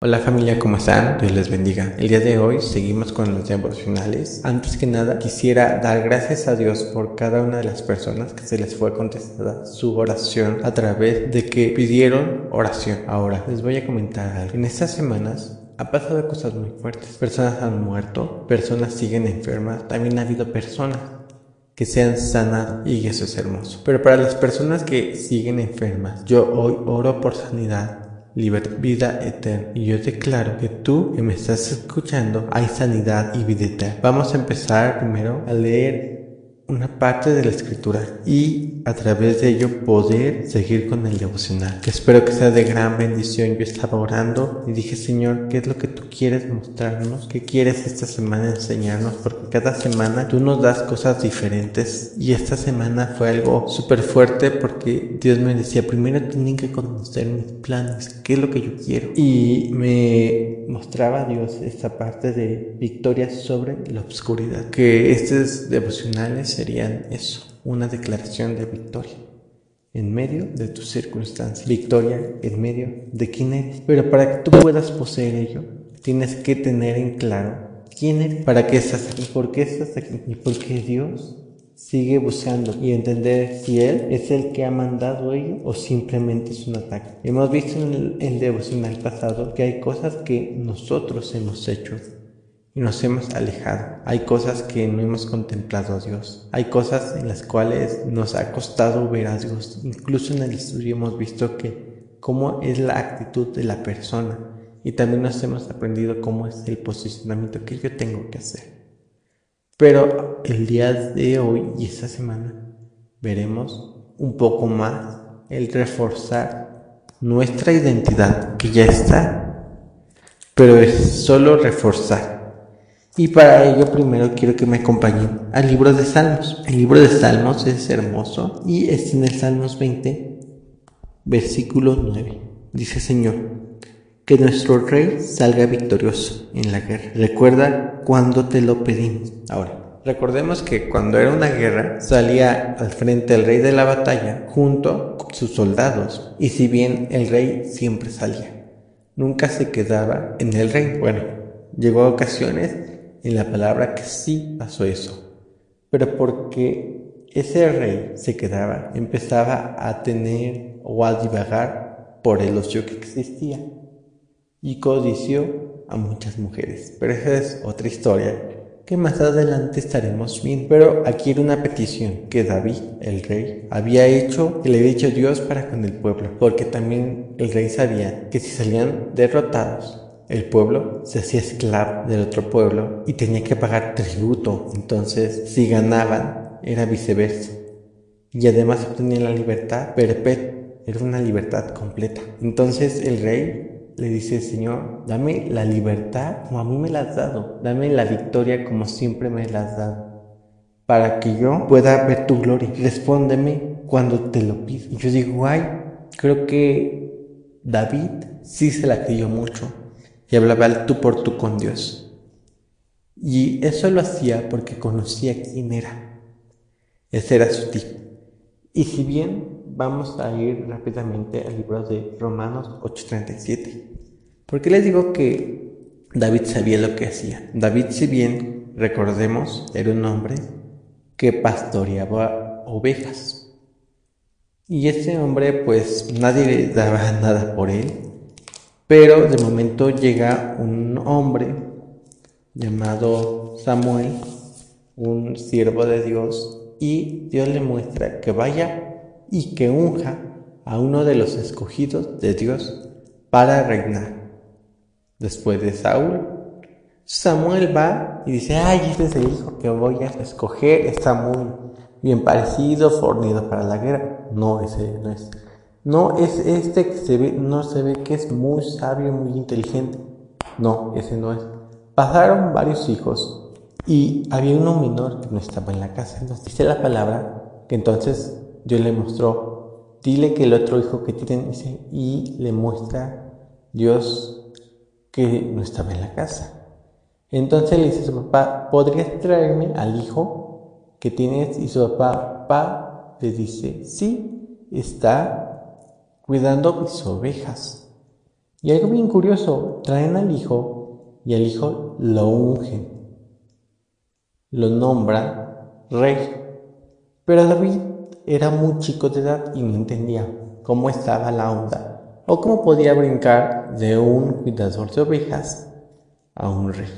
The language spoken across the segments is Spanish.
Hola familia, ¿cómo están? Dios les bendiga. El día de hoy seguimos con los devocionales. Antes que nada, quisiera dar gracias a Dios por cada una de las personas que se les fue contestada su oración a través de que pidieron oración. Ahora, les voy a comentar algo. En estas semanas ha pasado cosas muy fuertes. Personas han muerto, personas siguen enfermas, también ha habido personas que sean sanado y eso es hermoso. Pero para las personas que siguen enfermas, yo hoy oro por sanidad vida eterna. Y yo declaro que tú que me estás escuchando hay sanidad y vida eterna. Vamos a empezar primero a leer una parte de la escritura y a través de ello poder seguir con el devocional. Espero que sea de gran bendición. Yo estaba orando y dije, Señor, ¿qué es lo que tú quieres mostrarnos? ¿Qué quieres esta semana enseñarnos? Porque cada semana tú nos das cosas diferentes y esta semana fue algo súper fuerte porque Dios me decía, primero tienen que conocer mis planes, qué es lo que yo quiero. Y me mostraba Dios esta parte de victoria sobre la oscuridad. Que estos devocionales serían eso, una declaración de victoria en medio de tus circunstancias, victoria en medio de quién eres. Pero para que tú puedas poseer ello, tienes que tener en claro quién eres, para qué estás aquí, por qué estás aquí y por qué Dios sigue buscando y entender si Él es el que ha mandado ello o simplemente es un ataque. Hemos visto en el, devocional pasado que hay cosas que nosotros hemos hecho y nos hemos alejado. Hay cosas que no hemos contemplado a Dios. Hay cosas en las cuales nos ha costado ver a Dios. Incluso en el estudio hemos visto que cómo es la actitud de la persona y también nos hemos aprendido cómo es el posicionamiento que yo tengo que hacer. Pero el día de hoy y esta semana veremos un poco más el reforzar nuestra identidad que ya está, pero es solo reforzar y para ello primero quiero que me acompañen al libro de Salmos. El libro de Salmos es hermoso y es en el Salmos 20, versículo 9. Dice Señor, que nuestro rey salga victorioso en la guerra. Recuerda cuando te lo pedimos. Ahora, recordemos que cuando era una guerra salía al frente el rey de la batalla junto con sus soldados. Y si bien el rey siempre salía, nunca se quedaba en el rey. Bueno, llegó a ocasiones en la palabra que sí pasó eso, pero porque ese rey se quedaba, empezaba a tener o a divagar por el ocio que existía y codició a muchas mujeres. Pero esa es otra historia que más adelante estaremos viendo. Pero aquí era una petición que David, el rey, había hecho, que le había dicho Dios para con el pueblo, porque también el rey sabía que si salían derrotados, el pueblo se hacía esclavo del otro pueblo y tenía que pagar tributo. Entonces, si ganaban, era viceversa. Y además obtenían la libertad perpetua. Era una libertad completa. Entonces el rey le dice, Señor, dame la libertad como a mí me la has dado. Dame la victoria como siempre me la has dado. Para que yo pueda ver tu gloria. Respóndeme cuando te lo pido. Y yo digo, ay, creo que David sí se la creyó mucho y hablaba el tú por tú con Dios. Y eso lo hacía porque conocía quién era. Ese era su tipo. Y si bien vamos a ir rápidamente al libro de Romanos 8:37, porque les digo que David sabía lo que hacía. David, si bien recordemos, era un hombre que pastoreaba ovejas. Y ese hombre, pues nadie le daba nada por él, pero de momento llega un hombre llamado Samuel, un siervo de Dios, y Dios le muestra que vaya y que unja a uno de los escogidos de Dios para reinar. Después de Saúl, Samuel va y dice, ay, este es el hijo que voy a escoger, está muy bien parecido, fornido para la guerra. No, ese no es. No es este que se ve, no se ve que es muy sabio, muy inteligente. No, ese no es. Pasaron varios hijos y había uno menor que no estaba en la casa. Nos dice la palabra que entonces Dios le mostró, dile que el otro hijo que tienen, dice, y le muestra Dios que no estaba en la casa. Entonces le dice a su papá, ¿podrías traerme al hijo que tienes? Y su papá, papá le dice, sí, está cuidando mis ovejas. Y algo bien curioso, traen al hijo y al hijo lo ungen, lo nombran rey. Pero David era muy chico de edad y no entendía cómo estaba la onda o cómo podía brincar de un cuidador de ovejas a un rey.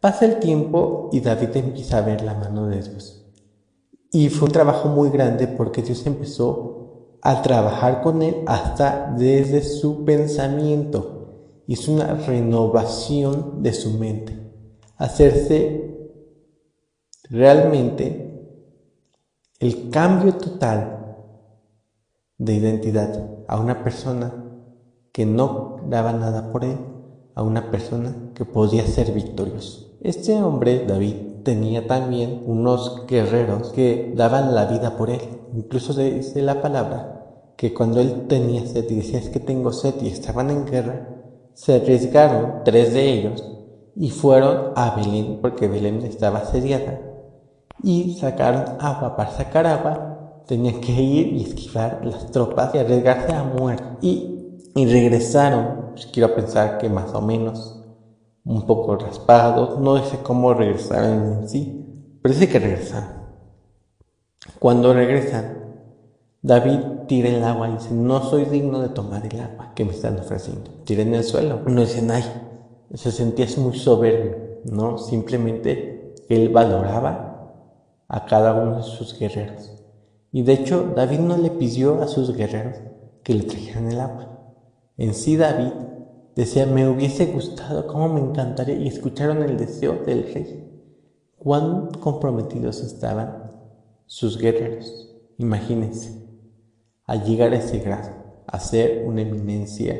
Pasa el tiempo y David empieza a ver la mano de Dios. Y fue un trabajo muy grande porque Dios empezó a trabajar con él hasta desde su pensamiento. Hizo una renovación de su mente. Hacerse realmente el cambio total de identidad a una persona que no daba nada por él, a una persona que podía ser victorioso. Este hombre, David, tenía también unos guerreros que daban la vida por él. Incluso dice la palabra que cuando él tenía sed y decía es que tengo sed y estaban en guerra, se arriesgaron tres de ellos y fueron a Belén porque Belén estaba asediada y sacaron agua. Para sacar agua tenían que ir y esquivar las tropas y arriesgarse a muerte. Y, y regresaron, pues, quiero pensar que más o menos un poco raspados, no sé cómo regresaron en sí, pero sí que regresaron. Cuando regresan, David tira el agua y dice, no soy digno de tomar el agua que me están ofreciendo. Tira en el suelo. Uno dice, ay, se sentía muy soberbio, ¿no? Simplemente él valoraba a cada uno de sus guerreros. Y de hecho, David no le pidió a sus guerreros que le trajeran el agua. En sí, David decía, me hubiese gustado, cómo me encantaría, y escucharon el deseo del rey. Cuán comprometidos estaban sus guerreros. Imagínense, a llegar a ese grado, a ser una eminencia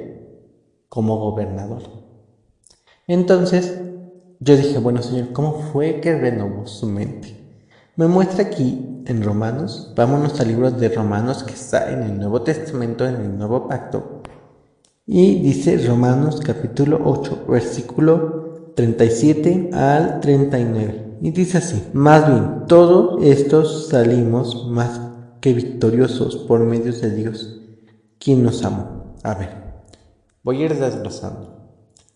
como gobernador. Entonces, yo dije, bueno, Señor, ¿cómo fue que renovó su mente? Me muestra aquí en Romanos, vámonos al libro de Romanos que está en el Nuevo Testamento, en el Nuevo Pacto, y dice Romanos capítulo 8, versículo 37 al 39. Y dice así, más bien, todos estos salimos más que victoriosos por medio de Dios, quien nos amó. A ver, voy a ir desglosando.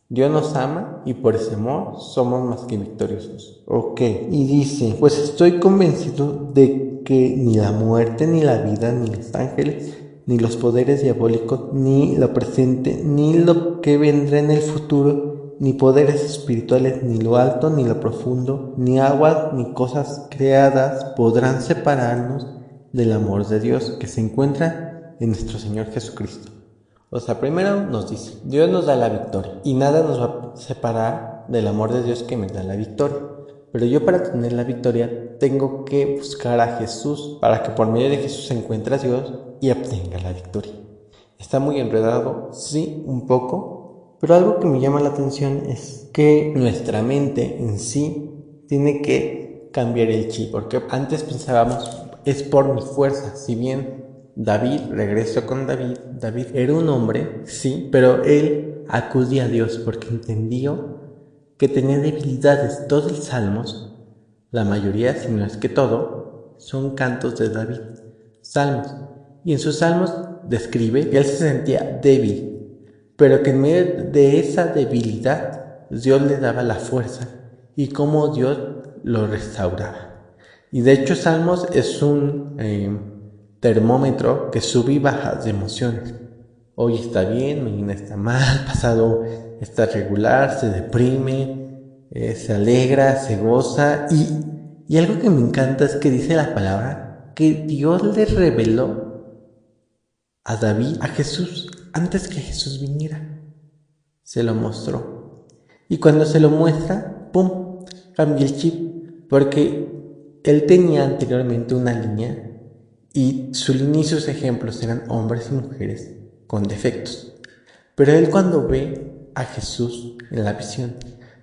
Dios nos ama y por ese amor somos más que victoriosos. Ok, y dice, pues estoy convencido de que ni la muerte, ni la vida, ni los ángeles, ni los poderes diabólicos, ni lo presente, ni lo que vendrá en el futuro, ni poderes espirituales, ni lo alto, ni lo profundo, ni agua, ni cosas creadas podrán separarnos del amor de Dios que se encuentra en nuestro Señor Jesucristo. O sea, primero nos dice, Dios nos da la victoria y nada nos va a separar del amor de Dios que me da la victoria. Pero yo para tener la victoria tengo que buscar a Jesús para que por medio de Jesús se encuentre a Dios y obtenga la victoria. Está muy enredado, sí, un poco, pero algo que me llama la atención es que nuestra mente en sí tiene que cambiar el chip, porque antes pensábamos es por mi fuerza, si bien David, regreso con David, David era un hombre, sí, pero él acudía a Dios porque entendió que tenía debilidades. Todos los salmos, la mayoría, si no es que todo, son cantos de David, salmos. Y en sus salmos describe que él se sentía débil, pero que en medio de esa debilidad Dios le daba la fuerza y cómo Dios lo restauraba. Y de hecho Salmos es un... Eh, termómetro que sube y baja de emociones. Hoy está bien, mañana está mal, pasado está regular, se deprime, eh, se alegra, se goza. Y, y algo que me encanta es que dice la palabra que Dios le reveló a David, a Jesús, antes que Jesús viniera. Se lo mostró. Y cuando se lo muestra, ¡pum! Cambia el chip. Porque él tenía anteriormente una línea y sus inicios ejemplos eran hombres y mujeres con defectos. Pero él cuando ve a Jesús en la visión,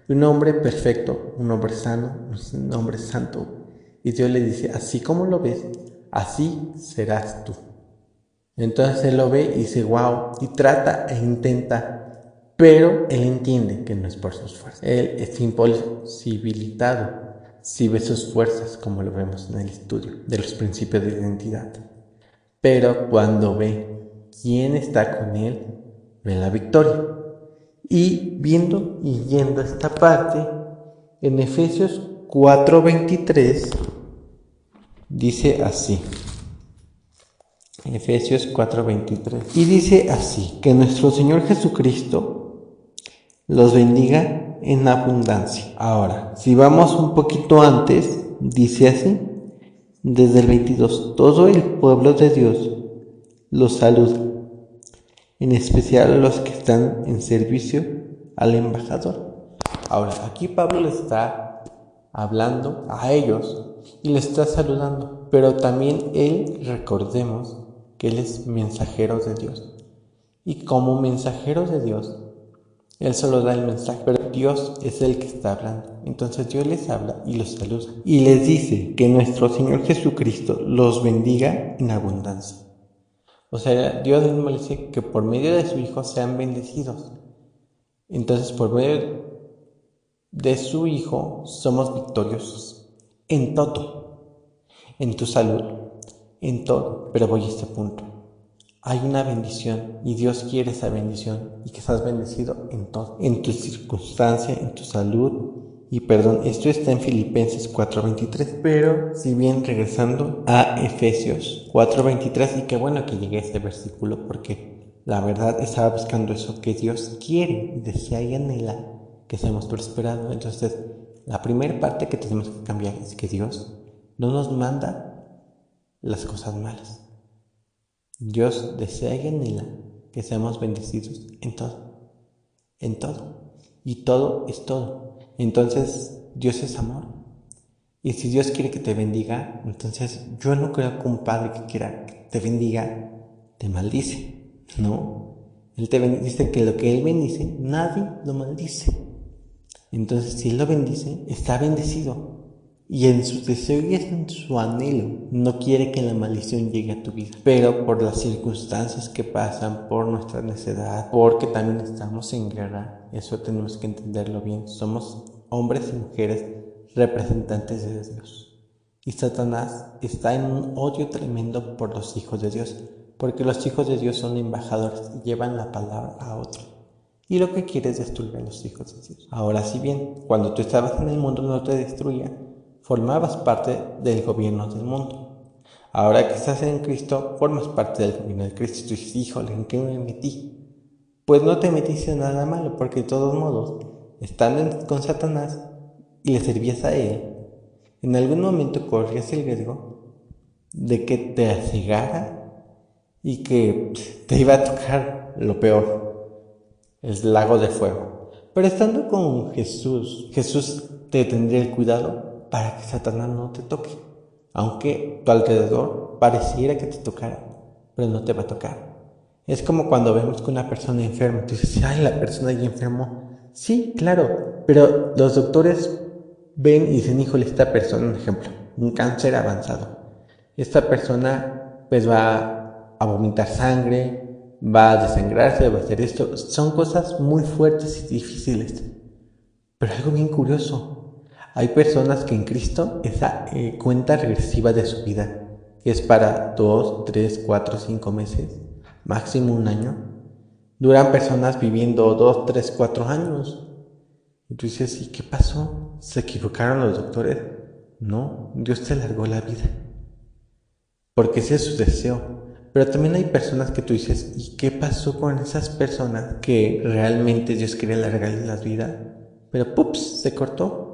un hombre perfecto, un hombre sano, un hombre santo, y Dios le dice, así como lo ves, así serás tú. Entonces él lo ve y dice, wow, y trata e intenta, pero él entiende que no es por sus fuerzas. Él es imposibilitado si ve sus fuerzas, como lo vemos en el estudio de los principios de identidad. Pero cuando ve quién está con él, ven la victoria. Y viendo y yendo a esta parte, en Efesios 4:23 dice así. Efesios 4:23. Y dice así, que nuestro Señor Jesucristo los bendiga en abundancia. Ahora, si vamos un poquito antes, dice así, desde el 22, todo el pueblo de Dios los saluda, en especial los que están en servicio al embajador. Ahora, aquí Pablo está hablando a ellos y le está saludando, pero también él, recordemos, que Él es mensajero de Dios. Y como mensajero de Dios, Él solo da el mensaje, pero Dios es el que está hablando. Entonces Dios les habla y los saluda. Y les dice que nuestro Señor Jesucristo los bendiga en abundancia. O sea, Dios mismo dice que por medio de su Hijo sean bendecidos. Entonces, por medio de su Hijo somos victoriosos en todo, en tu salud, en todo, pero voy a este punto. Hay una bendición y Dios quiere esa bendición y que seas bendecido en todo, en tu circunstancia, en tu salud. Y perdón, esto está en Filipenses 4:23, pero si bien regresando a Efesios 4:23 y qué bueno que llegué a este versículo porque la verdad estaba buscando eso que Dios quiere, desea y anhela que seamos prosperados. Entonces, la primera parte que tenemos que cambiar es que Dios no nos manda las cosas malas. Dios desea y anhela que seamos bendecidos en todo, en todo. Y todo es todo. Entonces, Dios es amor. Y si Dios quiere que te bendiga, entonces yo no creo que un padre que quiera que te bendiga te maldice. No. Él te bendice que lo que Él bendice, nadie lo maldice. Entonces, si Él lo bendice, está bendecido y en su deseo y en su anhelo no quiere que la maldición llegue a tu vida. Pero por las circunstancias que pasan, por nuestra necedad, porque también estamos en guerra, eso tenemos que entenderlo bien. Somos hombres y mujeres representantes de Dios. Y Satanás está en un odio tremendo por los hijos de Dios, porque los hijos de Dios son embajadores y llevan la palabra a otro. Y lo que quiere es destruir a los hijos de Dios. Ahora, si bien cuando tú estabas en el mundo no te destruía, formabas parte del gobierno del mundo. Ahora que estás en Cristo, formas parte del gobierno de Cristo. Y dices, híjole, ¿en qué me metí? Pues no te metiste nada malo, porque de todos modos, estando con Satanás y le servías a él, en algún momento corrías el riesgo de que te cegara y que te iba a tocar lo peor, el lago de fuego. Pero estando con Jesús, Jesús te tendría el cuidado para que Satanás no te toque. Aunque tu alrededor pareciera que te tocara, pero no te va a tocar. Es como cuando vemos que una persona enferma, tú dices, ay, la persona ya enfermó. Sí, claro, pero los doctores ven y dicen, híjole, esta persona, un ejemplo, un cáncer avanzado. Esta persona pues va a vomitar sangre, va a desangrarse, va a hacer esto. Son cosas muy fuertes y difíciles. Pero algo bien curioso, hay personas que en Cristo esa eh, cuenta regresiva de su vida es para dos, tres, cuatro, cinco meses, máximo un año. Duran personas viviendo dos, tres, cuatro años. Y tú dices, ¿y qué pasó? ¿Se equivocaron los doctores? No, Dios te largó la vida. Porque ese es su deseo. Pero también hay personas que tú dices, ¿y qué pasó con esas personas que realmente Dios quería alargarles la vida? Pero ¡pups! se cortó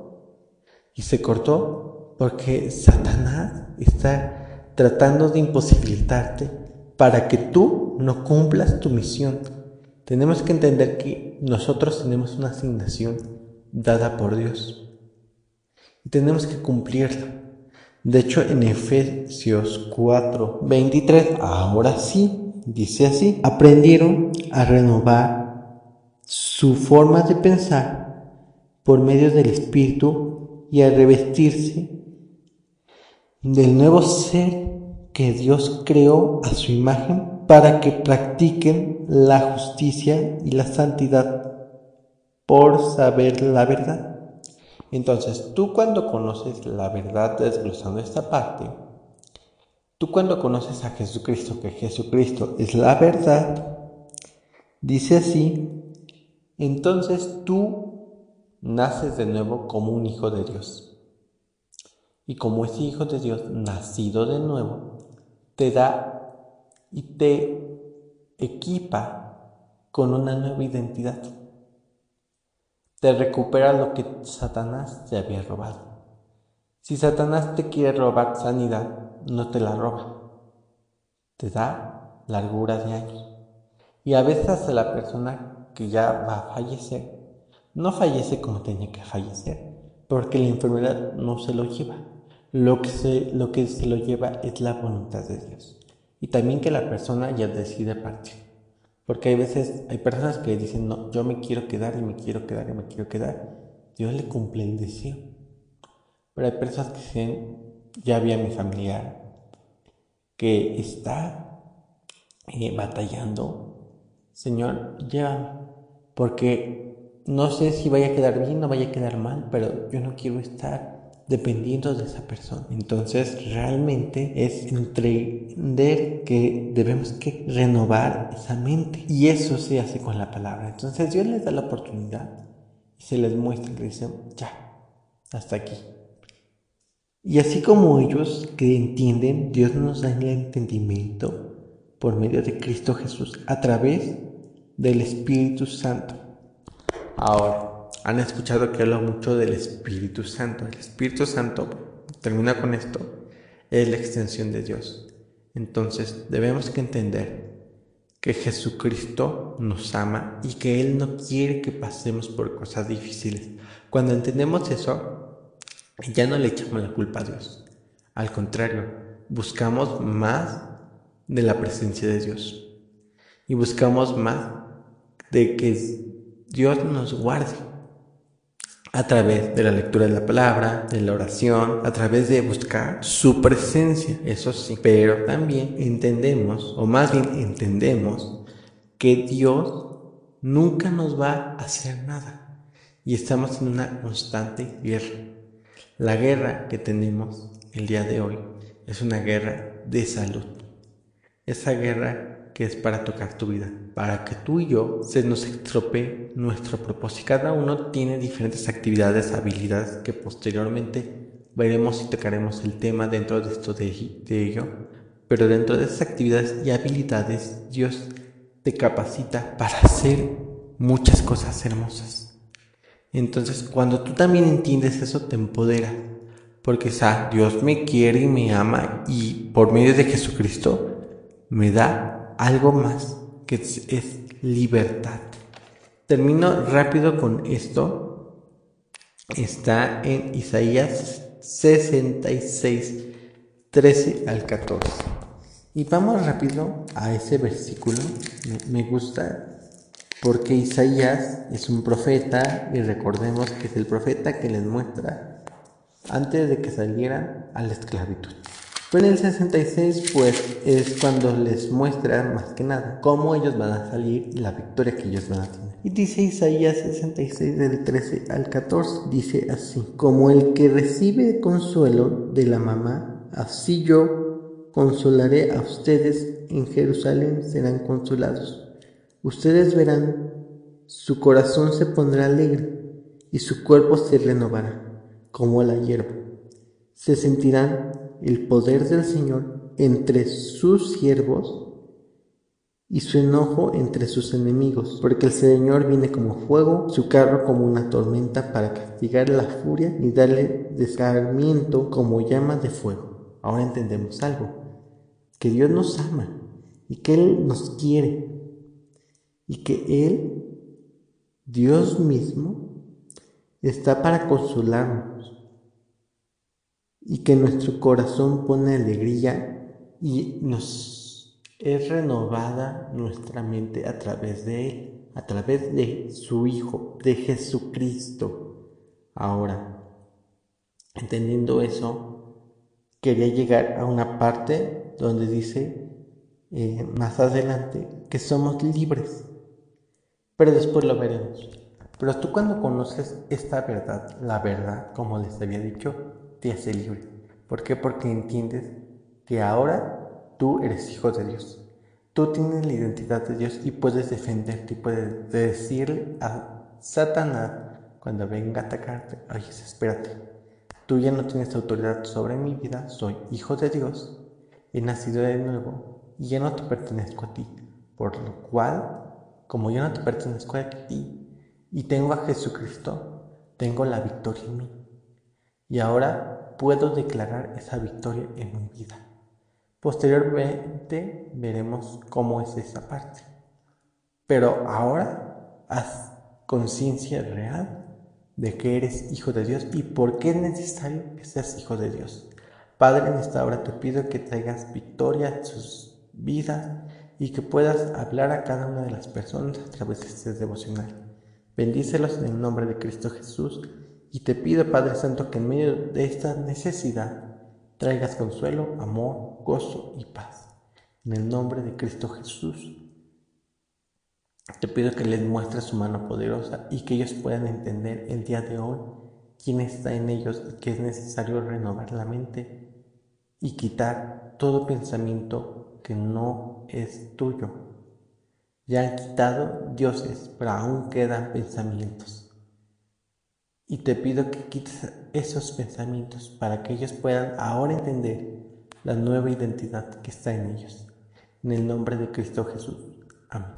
y se cortó porque Satanás está tratando de imposibilitarte para que tú no cumplas tu misión. Tenemos que entender que nosotros tenemos una asignación dada por Dios y tenemos que cumplirla. De hecho, en Efesios 4, 23, ahora sí, dice así, aprendieron a renovar su forma de pensar por medio del Espíritu y a revestirse del nuevo ser que Dios creó a su imagen para que practiquen la justicia y la santidad por saber la verdad. Entonces, tú cuando conoces la verdad desglosando esta parte, tú cuando conoces a Jesucristo, que Jesucristo es la verdad, Dice así, entonces tú naces de nuevo como un hijo de Dios. Y como ese hijo de Dios nacido de nuevo, te da y te equipa con una nueva identidad. Te recupera lo que Satanás te había robado. Si Satanás te quiere robar sanidad, no te la roba. Te da largura de años. Y a veces a la persona que ya va a fallecer, no fallece como tenía que fallecer, porque la enfermedad no se lo lleva. Lo que se, lo que se lo lleva es la voluntad de Dios. Y también que la persona ya decide partir. Porque hay veces, hay personas que dicen, no, yo me quiero quedar y me quiero quedar y me quiero quedar. Dios le cumple el deseo. Pero hay personas que dicen, ya había mi familiar que está eh, batallando Señor, llévame, porque no sé si vaya a quedar bien o vaya a quedar mal, pero yo no quiero estar dependiendo de esa persona. Entonces, realmente es entender que debemos que renovar esa mente. Y eso se hace con la palabra. Entonces, Dios les da la oportunidad y se les muestra y les dice, ya, hasta aquí. Y así como ellos que entienden, Dios nos da el entendimiento por medio de Cristo Jesús a través del Espíritu Santo. Ahora, han escuchado que hablo mucho del Espíritu Santo. El Espíritu Santo, termina con esto, es la extensión de Dios. Entonces, debemos que entender que Jesucristo nos ama y que Él no quiere que pasemos por cosas difíciles. Cuando entendemos eso, ya no le echamos la culpa a Dios. Al contrario, buscamos más de la presencia de Dios. Y buscamos más de que Dios nos guarde a través de la lectura de la palabra, de la oración, a través de buscar su presencia, eso sí. Pero también entendemos, o más bien entendemos, que Dios nunca nos va a hacer nada. Y estamos en una constante guerra. La guerra que tenemos el día de hoy es una guerra de salud esa guerra que es para tocar tu vida, para que tú y yo se nos estropee nuestro propósito. Cada uno tiene diferentes actividades, habilidades que posteriormente veremos y tocaremos el tema dentro de esto de, ello. Pero dentro de esas actividades y habilidades, Dios te capacita para hacer muchas cosas hermosas. Entonces, cuando tú también entiendes eso, te empodera. Porque, sa, Dios me quiere y me ama y por medio de Jesucristo me da algo más que es, libertad. Termino rápido con esto. Está en Isaías 66, 13 al 14. Y vamos rápido a ese versículo. Me, gusta porque Isaías es un profeta y recordemos que es el profeta que les muestra antes de que salieran a la esclavitud. Pero en el 66 pues es cuando les muestra más que nada cómo ellos van a salir y la victoria que ellos van a tener. Y dice Isaías 66 del 13 al 14, dice así, como el que recibe consuelo de la mamá, así yo consolaré a ustedes en Jerusalén serán consolados. Ustedes verán, su corazón se pondrá alegre y su cuerpo se renovará como la hierba. Se sentirán el poder del Señor entre sus siervos y su enojo entre sus enemigos, porque el Señor viene como fuego, su carro como una tormenta para castigar la furia y darle descarmiento como llama de fuego. Ahora entendemos algo, que Dios nos ama y que Él nos quiere y que Él, Dios mismo, está para consolarnos y que nuestro corazón pone alegría y nos es renovada nuestra mente a través de Él, a través de su Hijo, de Jesucristo. Ahora, entendiendo eso, quería llegar a una parte donde dice eh, más adelante que somos libres, pero después lo veremos. Pero tú cuando conoces esta verdad, la verdad, como les había dicho, te hace libre. ¿Por qué? Porque entiendes que ahora tú eres hijo de Dios. Tú tienes la identidad de Dios y puedes defenderte y puedes decirle a Satanás cuando venga a atacarte, oye, espérate, tú ya no tienes autoridad sobre mi vida, soy hijo de Dios, he nacido de nuevo y ya no te pertenezco a ti, por lo cual, como yo no te pertenezco a ti y tengo a Jesucristo, tengo la victoria en mí. Y ahora puedo declarar esa victoria en mi vida. Posteriormente veremos cómo es esa parte. Pero ahora haz conciencia real de que eres hijo de Dios y por qué es necesario que seas hijo de Dios. Padre, en esta hora te pido que traigas victoria en sus vidas y que puedas hablar a cada una de las personas a través de este devocional. Bendícelos en el nombre de Cristo Jesús y te pido, Padre Santo, que en medio de esta necesidad traigas consuelo, amor, gozo y paz. En el nombre de Cristo Jesús, te pido que les muestres su mano poderosa y que ellos puedan entender el día de hoy quién está en ellos y que es necesario renovar la mente y quitar todo pensamiento que no es tuyo. Ya han quitado dioses, pero aún quedan pensamientos. Y te pido que quites esos pensamientos para que ellos puedan ahora entender la nueva identidad que está en ellos. En el nombre de Cristo Jesús. Amén.